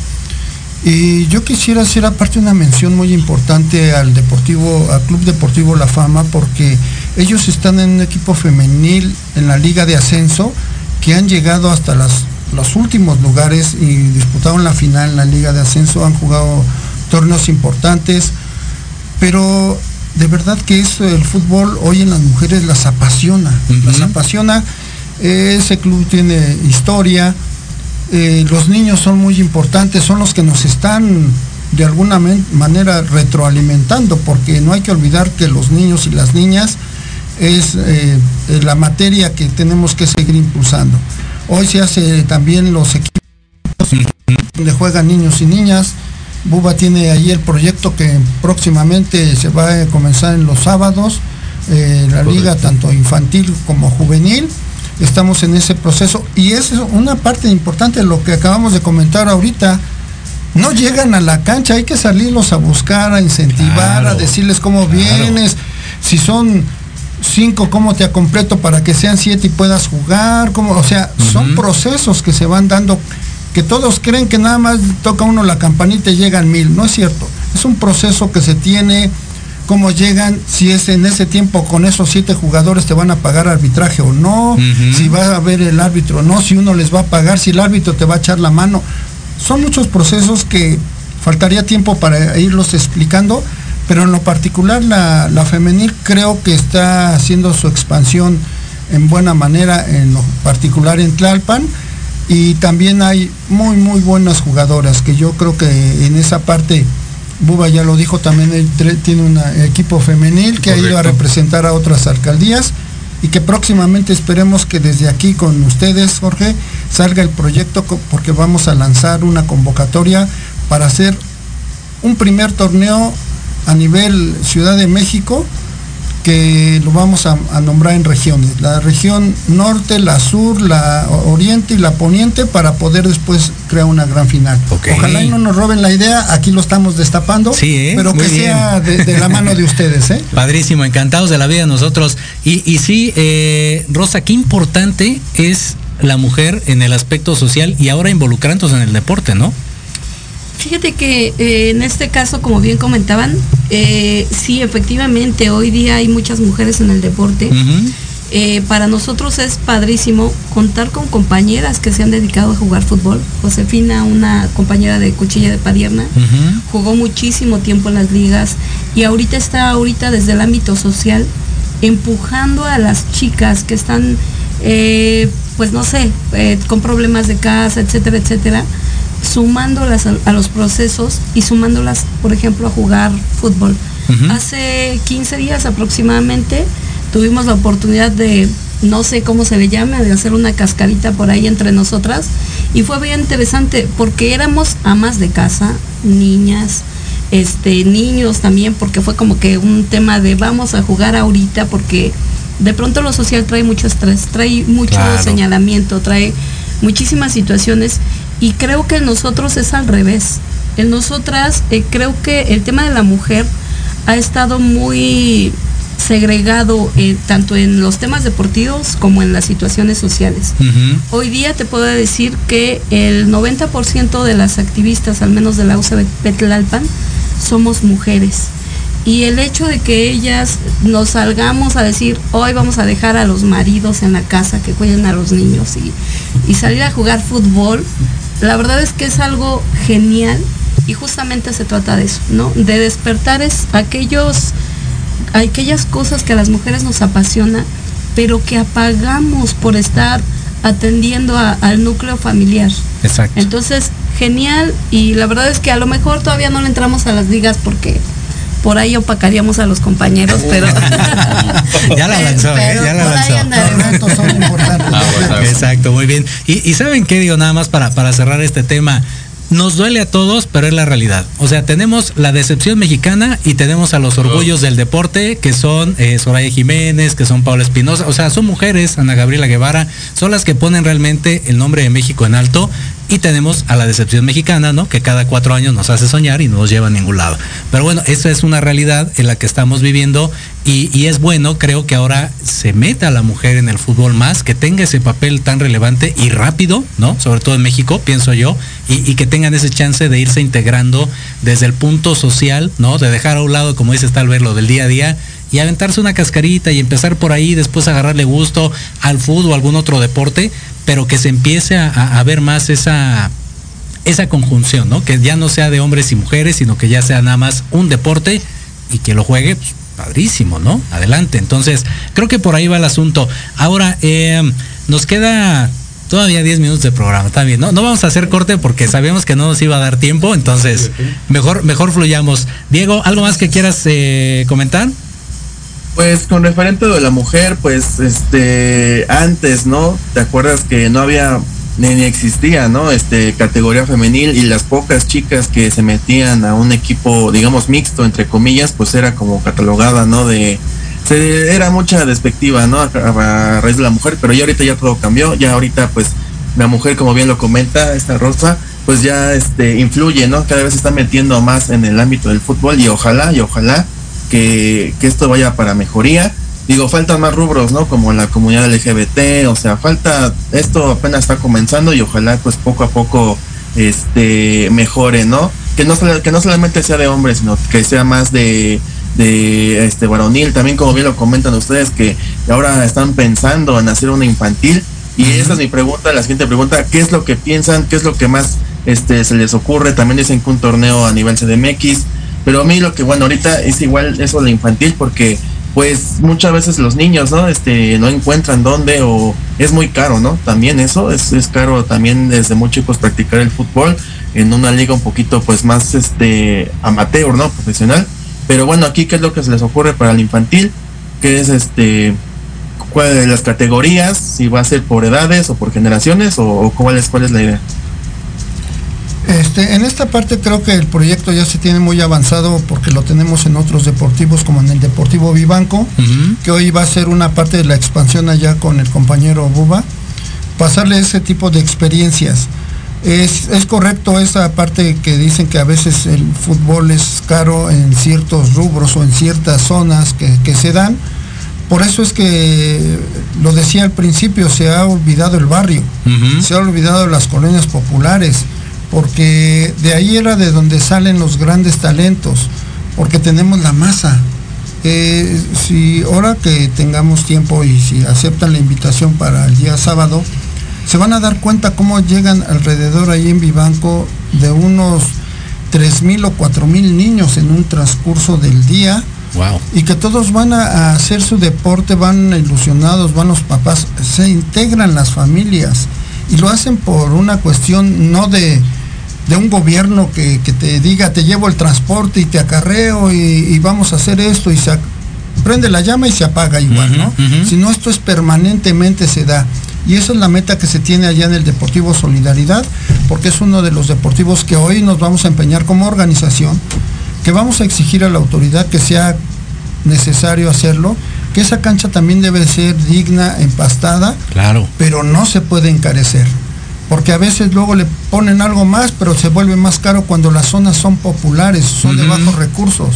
Y yo quisiera hacer aparte una mención muy importante al Deportivo, al Club Deportivo La Fama, porque ellos están en un equipo femenil en la Liga de Ascenso que han llegado hasta los últimos lugares y disputaron la final en la Liga de Ascenso, han jugado torneos importantes, pero de verdad que eso, el fútbol hoy en las mujeres las apasiona, las apasiona. Ese club tiene historia, eh, los niños son muy importantes, son los que nos están de alguna manera retroalimentando, porque no hay que olvidar que los niños y las niñas es eh, la materia que tenemos que seguir impulsando. Hoy se hace también los equipos donde juegan niños y niñas, Buba tiene ahí el proyecto que próximamente se va a comenzar en los sábados, eh, la liga tanto infantil como juvenil. Estamos en ese proceso y es una parte importante de lo que acabamos de comentar ahorita. No llegan a la cancha, hay que salirlos a buscar, a incentivar, a decirles cómo vienes, si son cinco, cómo te completo para que sean siete y puedas jugar, como, o sea, son procesos que se van dando que todos creen que nada más toca uno la campanita y llegan mil. No es cierto. Es un proceso que se tiene, cómo llegan, si es en ese tiempo con esos siete jugadores te van a pagar arbitraje o no, si va a haber el árbitro o no, si uno les va a pagar, si el árbitro te va a echar la mano. Son muchos procesos que faltaría tiempo para irlos explicando, pero en lo particular la, la femenil creo que está haciendo su expansión en buena manera, en lo particular en Tlalpan y también hay muy muy buenas jugadoras que yo creo que en esa parte Buba ya lo dijo también él tiene un equipo femenil que ha ido a representar a otras alcaldías y que próximamente esperemos que desde aquí con ustedes Jorge salga el proyecto porque vamos a lanzar una convocatoria para hacer un primer torneo a nivel Ciudad de México que lo vamos a, nombrar en regiones, la región norte, la sur, la oriente y la poniente para poder después crear una gran final. Ojalá no nos roben la idea, aquí lo estamos destapando, ¿eh? pero que sea de, la mano de ustedes. ¿eh? <laughs> Padrísimo, encantados de la vida nosotros. Y, y sí, eh, Rosa, qué importante es la mujer en el aspecto social y ahora involucrándose en el deporte, ¿no? Fíjate que eh, en este caso, como bien comentaban, eh, sí, efectivamente, hoy día hay muchas mujeres en el deporte. Eh, para nosotros es padrísimo contar con compañeras que se han dedicado a jugar fútbol. Josefina, una compañera de cuchilla de padierna, jugó muchísimo tiempo en las ligas y ahorita está ahorita desde el ámbito social empujando a las chicas que están, pues no sé, con problemas de casa, etcétera, etcétera sumándolas a, los procesos y sumándolas, por ejemplo, a jugar fútbol. Hace 15 días aproximadamente tuvimos la oportunidad de, no sé cómo se le llame, de hacer una cascarita por ahí entre nosotras y fue bien interesante porque éramos amas de casa, niñas, este, niños también, porque fue como que un tema de vamos a jugar ahorita porque de pronto lo social trae mucho estrés, trae mucho señalamiento, trae muchísimas situaciones y creo que en nosotros es al revés. En nosotras eh, creo que el tema de la mujer ha estado muy segregado eh, tanto en los temas deportivos como en las situaciones sociales. Hoy día te puedo decir que el 90% de las activistas, al menos de la UCB Petlalpan, somos mujeres. Y el hecho de que ellas nos salgamos a decir, hoy vamos a dejar a los maridos en la casa que cuiden a los niños y, y salir a jugar fútbol, la verdad es que es algo genial y justamente se trata de eso, ¿no? De despertar es aquellos, aquellas cosas que a las mujeres nos apasiona, pero que apagamos por estar atendiendo al núcleo familiar. Exacto. Entonces, genial y la verdad es que a lo mejor todavía no le entramos a las ligas porque por ahí opacaríamos a los compañeros, pero <laughs> ya la lanzó, ¿eh? ya la lanzó. Bien. Y, y saben qué digo nada más para, para cerrar este tema nos duele a todos, pero es la realidad. O sea, tenemos la decepción mexicana y tenemos a los orgullos del deporte, que son eh, Soraya Jiménez, que son Paula Espinosa. O sea, son mujeres, Ana Gabriela Guevara, son las que ponen realmente el nombre de México en alto y tenemos a la decepción mexicana, ¿no? Que cada cuatro años nos hace soñar y no nos lleva a ningún lado. Pero bueno, esa es una realidad en la que estamos viviendo y, es bueno, creo que ahora se meta la mujer en el fútbol más, que tenga ese papel tan relevante y rápido, ¿no? Sobre todo en México, pienso yo, y, que tengan ese chance de irse integrando desde el punto social, ¿no? De dejar a un lado, como dices tal vez, lo del día a día y aventarse una cascarita y empezar por ahí, después agarrarle gusto al fútbol o algún otro deporte, pero que se empiece a, ver más esa, esa conjunción, ¿no? Que ya no sea de hombres y mujeres, sino que ya sea nada más un deporte y que lo juegue, pues, padrísimo, ¿no? Adelante. Entonces, creo que por ahí va el asunto. Ahora, eh, nos queda todavía 10 minutos de programa, está bien, ¿no? No vamos a hacer corte porque sabemos que no nos iba a dar tiempo, entonces mejor, mejor fluyamos. Diego, ¿algo más que quieras eh, comentar? Pues con referente de la mujer, pues este antes, ¿no? ¿Te acuerdas que no había ni, existía, ¿no? Este categoría femenil y las pocas chicas que se metían a un equipo, digamos mixto entre comillas, pues era como catalogada, ¿no? De se, era mucha despectiva, ¿no? A, raíz de la mujer, pero ya ahorita ya todo cambió, ya ahorita pues la mujer, como bien lo comenta esta Rosa, pues ya este influye, ¿no? Cada vez se está metiendo más en el ámbito del fútbol y ojalá y ojalá que, esto vaya para mejoría. Digo, faltan más rubros, ¿no? Como la comunidad LGBT, o sea, falta, esto apenas está comenzando y ojalá pues poco a poco este mejore, ¿no? Que no, que no solamente sea de hombres, sino que sea más de, de este varonil, también como bien lo comentan ustedes, que ahora están pensando en hacer una infantil. Y esa es mi pregunta, la siguiente pregunta, ¿qué es lo que piensan? ¿Qué es lo que más este, se les ocurre? También dicen que un torneo a nivel CDMX, pero a mí lo que, bueno, ahorita es igual eso de infantil porque pues muchas veces los niños, ¿no? Este, no encuentran dónde o es muy caro, ¿no? También eso, es, es caro también desde muy chicos practicar el fútbol en una liga un poquito pues más este amateur, ¿no? Profesional. Pero bueno, aquí qué es lo que se les ocurre para el infantil, que es este cuáles las categorías, si va a ser por edades o por generaciones o, o cuál es cuál es la idea. Este, en esta parte creo que el proyecto ya se tiene muy avanzado porque lo tenemos en otros deportivos como en el Deportivo Vivanco, que hoy va a ser una parte de la expansión allá con el compañero Buba, pasarle ese tipo de experiencias. Es, correcto esa parte que dicen que a veces el fútbol es caro en ciertos rubros o en ciertas zonas que, se dan. Por eso es que, lo decía al principio, se ha olvidado el barrio, se ha olvidado las colonias populares porque de ahí era de donde salen los grandes talentos, porque tenemos la masa. Eh, si ahora que tengamos tiempo y si aceptan la invitación para el día sábado, se van a dar cuenta cómo llegan alrededor ahí en Vivanco de unos 3.000 o 4.000 niños en un transcurso del día. Y que todos van a hacer su deporte, van ilusionados, van los papás, se integran las familias y lo hacen por una cuestión no de, de un gobierno que, te diga, te llevo el transporte y te acarreo y, vamos a hacer esto y se prende la llama y se apaga igual, ¿no? Si no, esto es permanentemente se da. Y esa es la meta que se tiene allá en el Deportivo Solidaridad, porque es uno de los deportivos que hoy nos vamos a empeñar como organización, que vamos a exigir a la autoridad que sea necesario hacerlo, que esa cancha también debe ser digna, empastada, claro. pero no se puede encarecer porque a veces luego le ponen algo más, pero se vuelve más caro cuando las zonas son populares, son de bajos recursos.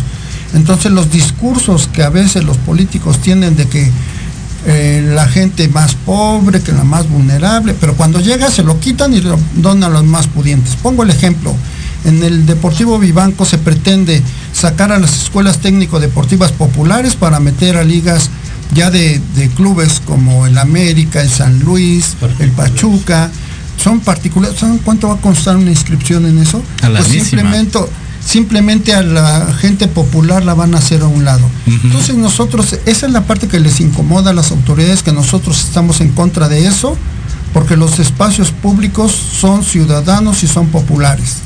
Entonces los discursos que a veces los políticos tienen de que eh, la gente más pobre, que la más vulnerable, pero cuando llega se lo quitan y lo donan a los más pudientes. Pongo el ejemplo, en el Deportivo Vivanco se pretende sacar a las escuelas técnico-deportivas populares para meter a ligas ya de, de clubes como el América, el San Luis, el Pachuca, son particulares. ¿Saben cuánto va a costar una inscripción en eso? pues simplemente, simplemente a la gente popular la van a hacer a un lado. Entonces nosotros, esa es la parte que les incomoda a las autoridades, que nosotros estamos en contra de eso, porque los espacios públicos son ciudadanos y son populares.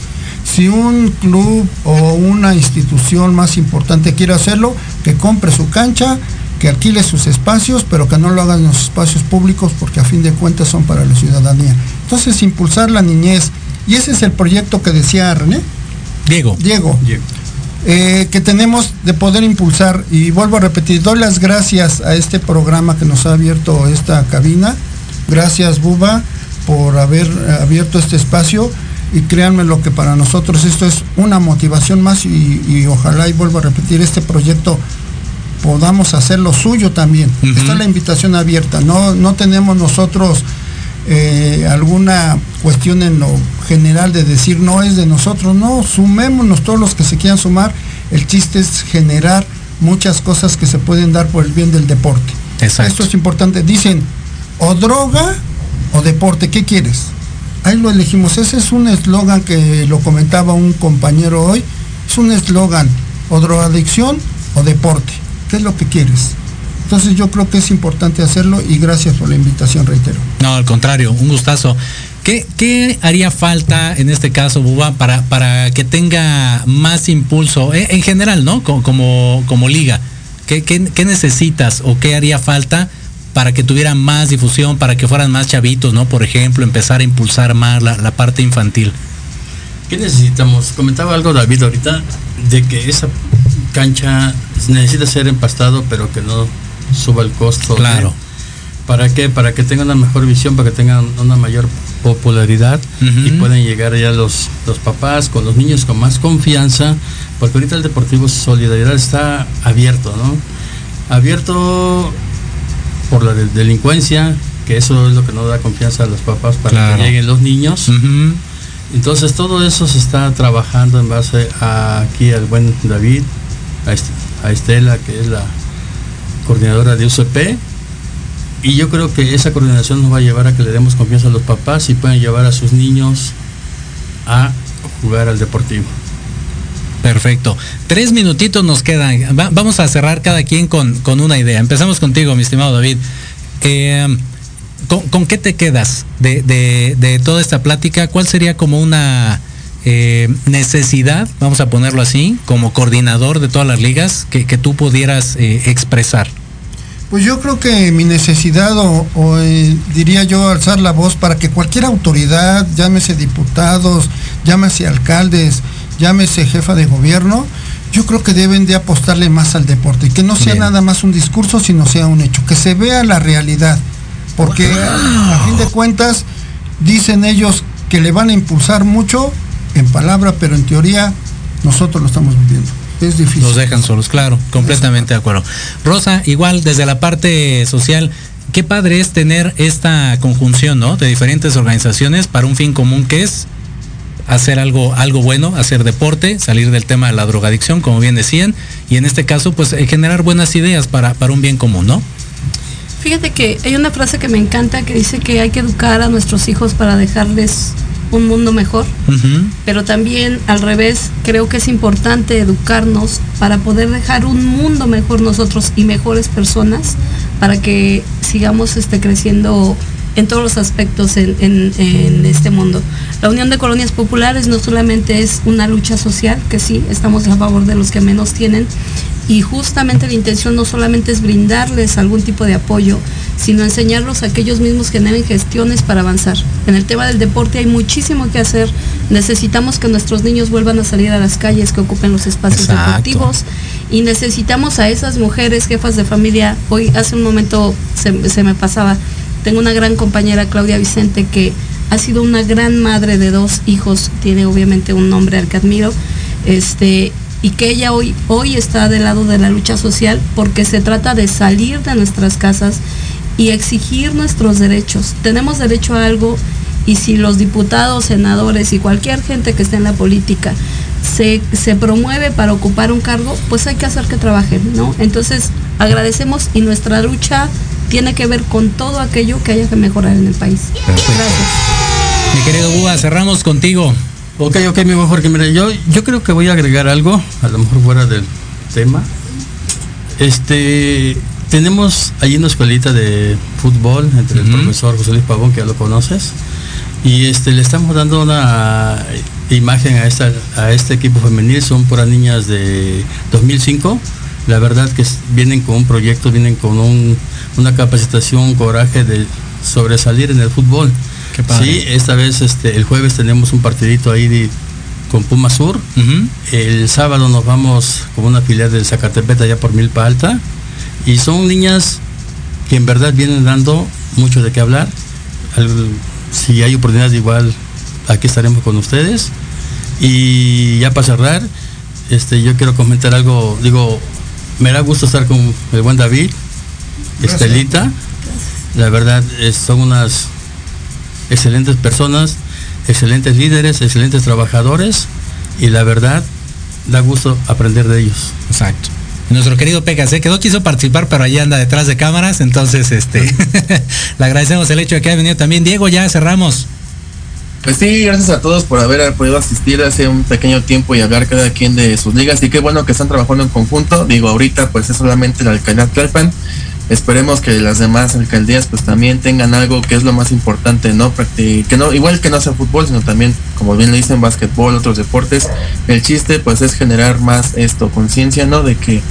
Si un club o una institución más importante quiere hacerlo, que compre su cancha, que alquile sus espacios, pero que no lo hagan en los espacios públicos porque a fin de cuentas son para la ciudadanía. Entonces, impulsar la niñez. Y ese es el proyecto que decía René. Diego. Diego. Eh, que tenemos de poder impulsar. Y vuelvo a repetir, doy las gracias a este programa que nos ha abierto esta cabina. Gracias, Buba, por haber abierto este espacio. Y créanme lo que para nosotros esto es una motivación más y, ojalá y vuelvo a repetir este proyecto podamos hacer lo suyo también. Está la invitación abierta. No, no tenemos nosotros eh, alguna cuestión en lo general de decir no es de nosotros, no, sumémonos todos los que se quieran sumar, el chiste es generar muchas cosas que se pueden dar por el bien del deporte. Esto es importante, dicen o droga o deporte, ¿qué quieres? Ahí lo elegimos, ese es un eslogan que lo comentaba un compañero hoy, es un eslogan, o drogadicción o deporte, ¿qué es lo que quieres? Entonces yo creo que es importante hacerlo y gracias por la invitación, reitero. No, al contrario, un gustazo. ¿Qué, haría falta en este caso, Buba, para, para que tenga más impulso eh, en general, ¿no? Como, como, liga. ¿Qué, necesitas o qué haría falta para que tuviera más difusión, para que fueran más chavitos, ¿no? Por ejemplo, empezar a impulsar más la, la parte infantil. ¿Qué necesitamos? Comentaba algo David ahorita de que esa cancha necesita ser empastado, pero que no suba el costo. Claro. ¿Para qué? Para que tengan una mejor visión, para que tengan una mayor popularidad y puedan llegar ya los, los papás con los niños con más confianza, porque ahorita el Deportivo Solidaridad está abierto, ¿no? Abierto por la delincuencia, que eso es lo que no da confianza a los papás para que lleguen los niños. Entonces todo eso se está trabajando en base a aquí al buen David, a Estela, que es la coordinadora de UCP. Y yo creo que esa coordinación nos va a llevar a que le demos confianza a los papás y puedan llevar a sus niños a jugar al deportivo. Perfecto. Tres minutitos nos quedan. vamos a cerrar cada quien con, con, una idea. Empezamos contigo, mi estimado David. Eh, ¿con, qué te quedas de, de, toda esta plática? ¿Cuál sería como una eh, necesidad, vamos a ponerlo así, como coordinador de todas las ligas, que, tú pudieras eh, expresar? Pues yo creo que mi necesidad, o, eh, diría yo, alzar la voz para que cualquier autoridad, llámese diputados, llámese alcaldes, llámese jefa de gobierno, yo creo que deben de apostarle más al deporte, y que no sea nada más un discurso, sino sea un hecho, que se vea la realidad, porque a fin de cuentas dicen ellos que le van a impulsar mucho, en palabra, pero en teoría nosotros lo estamos viviendo. Es difícil. Nos dejan solos, claro, completamente de acuerdo. Rosa, igual desde la parte social, qué padre es tener esta conjunción, ¿no? De diferentes organizaciones para un fin común que es hacer algo, algo bueno, hacer deporte, salir del tema de la drogadicción, como bien decían, y en este caso, pues eh, generar buenas ideas para, para un bien común, ¿no? Fíjate que hay una frase que me encanta que dice que hay que educar a nuestros hijos para dejarles un mundo mejor, pero también al revés, creo que es importante educarnos para poder dejar un mundo mejor nosotros y mejores personas para que sigamos este, creciendo en todos los aspectos en, en, este mundo. La Unión de Colonias Populares no solamente es una lucha social, que sí, estamos a favor de los que menos tienen, y justamente la intención no solamente es brindarles algún tipo de apoyo, sino enseñarlos a que ellos mismos generen gestiones para avanzar. En el tema del deporte hay muchísimo que hacer. Necesitamos que nuestros niños vuelvan a salir a las calles, que ocupen los espacios deportivos. Y necesitamos a esas mujeres, jefas de familia. Hoy, hace un momento se, se me pasaba, tengo una gran compañera, Claudia Vicente, que ha sido una gran madre de dos hijos, tiene obviamente un nombre al que admiro. Este, y que ella hoy, hoy está del lado de la lucha social porque se trata de salir de nuestras casas y exigir nuestros derechos. Tenemos derecho a algo y si los diputados, senadores y cualquier gente que esté en la política se, se, promueve para ocupar un cargo, pues hay que hacer que trabajen, ¿no? Entonces agradecemos y nuestra lucha tiene que ver con todo aquello que haya que mejorar en el país. Gracias. Mi querido Buda, cerramos contigo. Ok, ok, mi buen Jorge, mira, yo, yo creo que voy a agregar algo, a lo mejor fuera del tema. Este, tenemos allí una escuelita de fútbol entre el profesor José Luis Pavón, que ya lo conoces, Y este le estamos dando una imagen a esta a este equipo femenil, son puras niñas de 2005. La verdad que vienen con un proyecto, vienen con una capacitación, coraje de sobresalir en el fútbol. Sí, esta vez este el jueves tenemos un partidito ahí con Puma Sur. El sábado nos vamos con una filial del Zacatepeta allá por Milpa Alta. Y son niñas que en verdad vienen dando mucho de qué hablar. si hay oportunidad igual, aquí estaremos con ustedes. Y ya para cerrar, este, yo quiero comentar algo, digo, me da gusto estar con el buen David, Estelita. La verdad, son unas excelentes personas, excelentes líderes, excelentes trabajadores y la verdad, da gusto aprender de ellos. Exacto. Nuestro querido Pégase, que no quiso participar, pero allí anda detrás de cámaras, entonces este <laughs> le agradecemos el hecho de que haya venido también. Diego, ya cerramos. Pues sí, gracias a todos por haber podido asistir hace un pequeño tiempo y hablar cada quien de sus ligas. Y qué bueno que están trabajando en conjunto. Digo, ahorita pues es solamente la alcaldía Tlalpan. Esperemos que las demás alcaldías pues también tengan algo que es lo más importante, ¿no? que no, igual que no sea fútbol, sino también, como bien le dicen, básquetbol, otros deportes. El chiste pues es generar más esto, conciencia, ¿no? De que,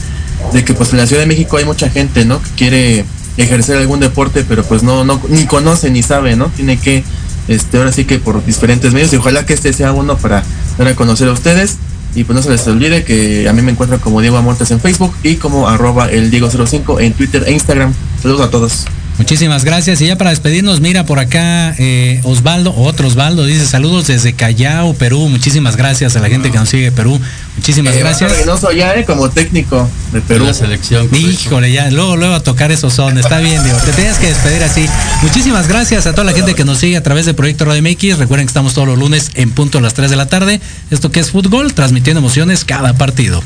de que pues en la Ciudad de México hay mucha gente, ¿no? Que quiere ejercer algún deporte, pero pues no, no, ni conoce ni sabe, ¿no? Tiene que este, ahora sí que por diferentes medios y ojalá que este sea uno para dar a conocer a ustedes y pues no se les olvide que a mí me encuentran como Diego Amortes en Facebook y como arroba el Diego05 en Twitter e Instagram. Saludos a todos. Muchísimas gracias. Y ya para despedirnos, mira por acá eh, Osvaldo, otro Osvaldo, dice saludos desde Callao, Perú. Muchísimas gracias a la gente que nos sigue Perú. Muchísimas eh, gracias. Reynoso ya eh, como técnico de Perú. La selección. Híjole, ya, luego, luego a tocar esos son. Está bien, Diego. Te tenías que despedir así. Muchísimas gracias a toda la gente que nos sigue a través de Proyecto Radio MX. Recuerden que estamos todos los lunes en punto a las 3 de la tarde. Esto que es fútbol, transmitiendo emociones cada partido.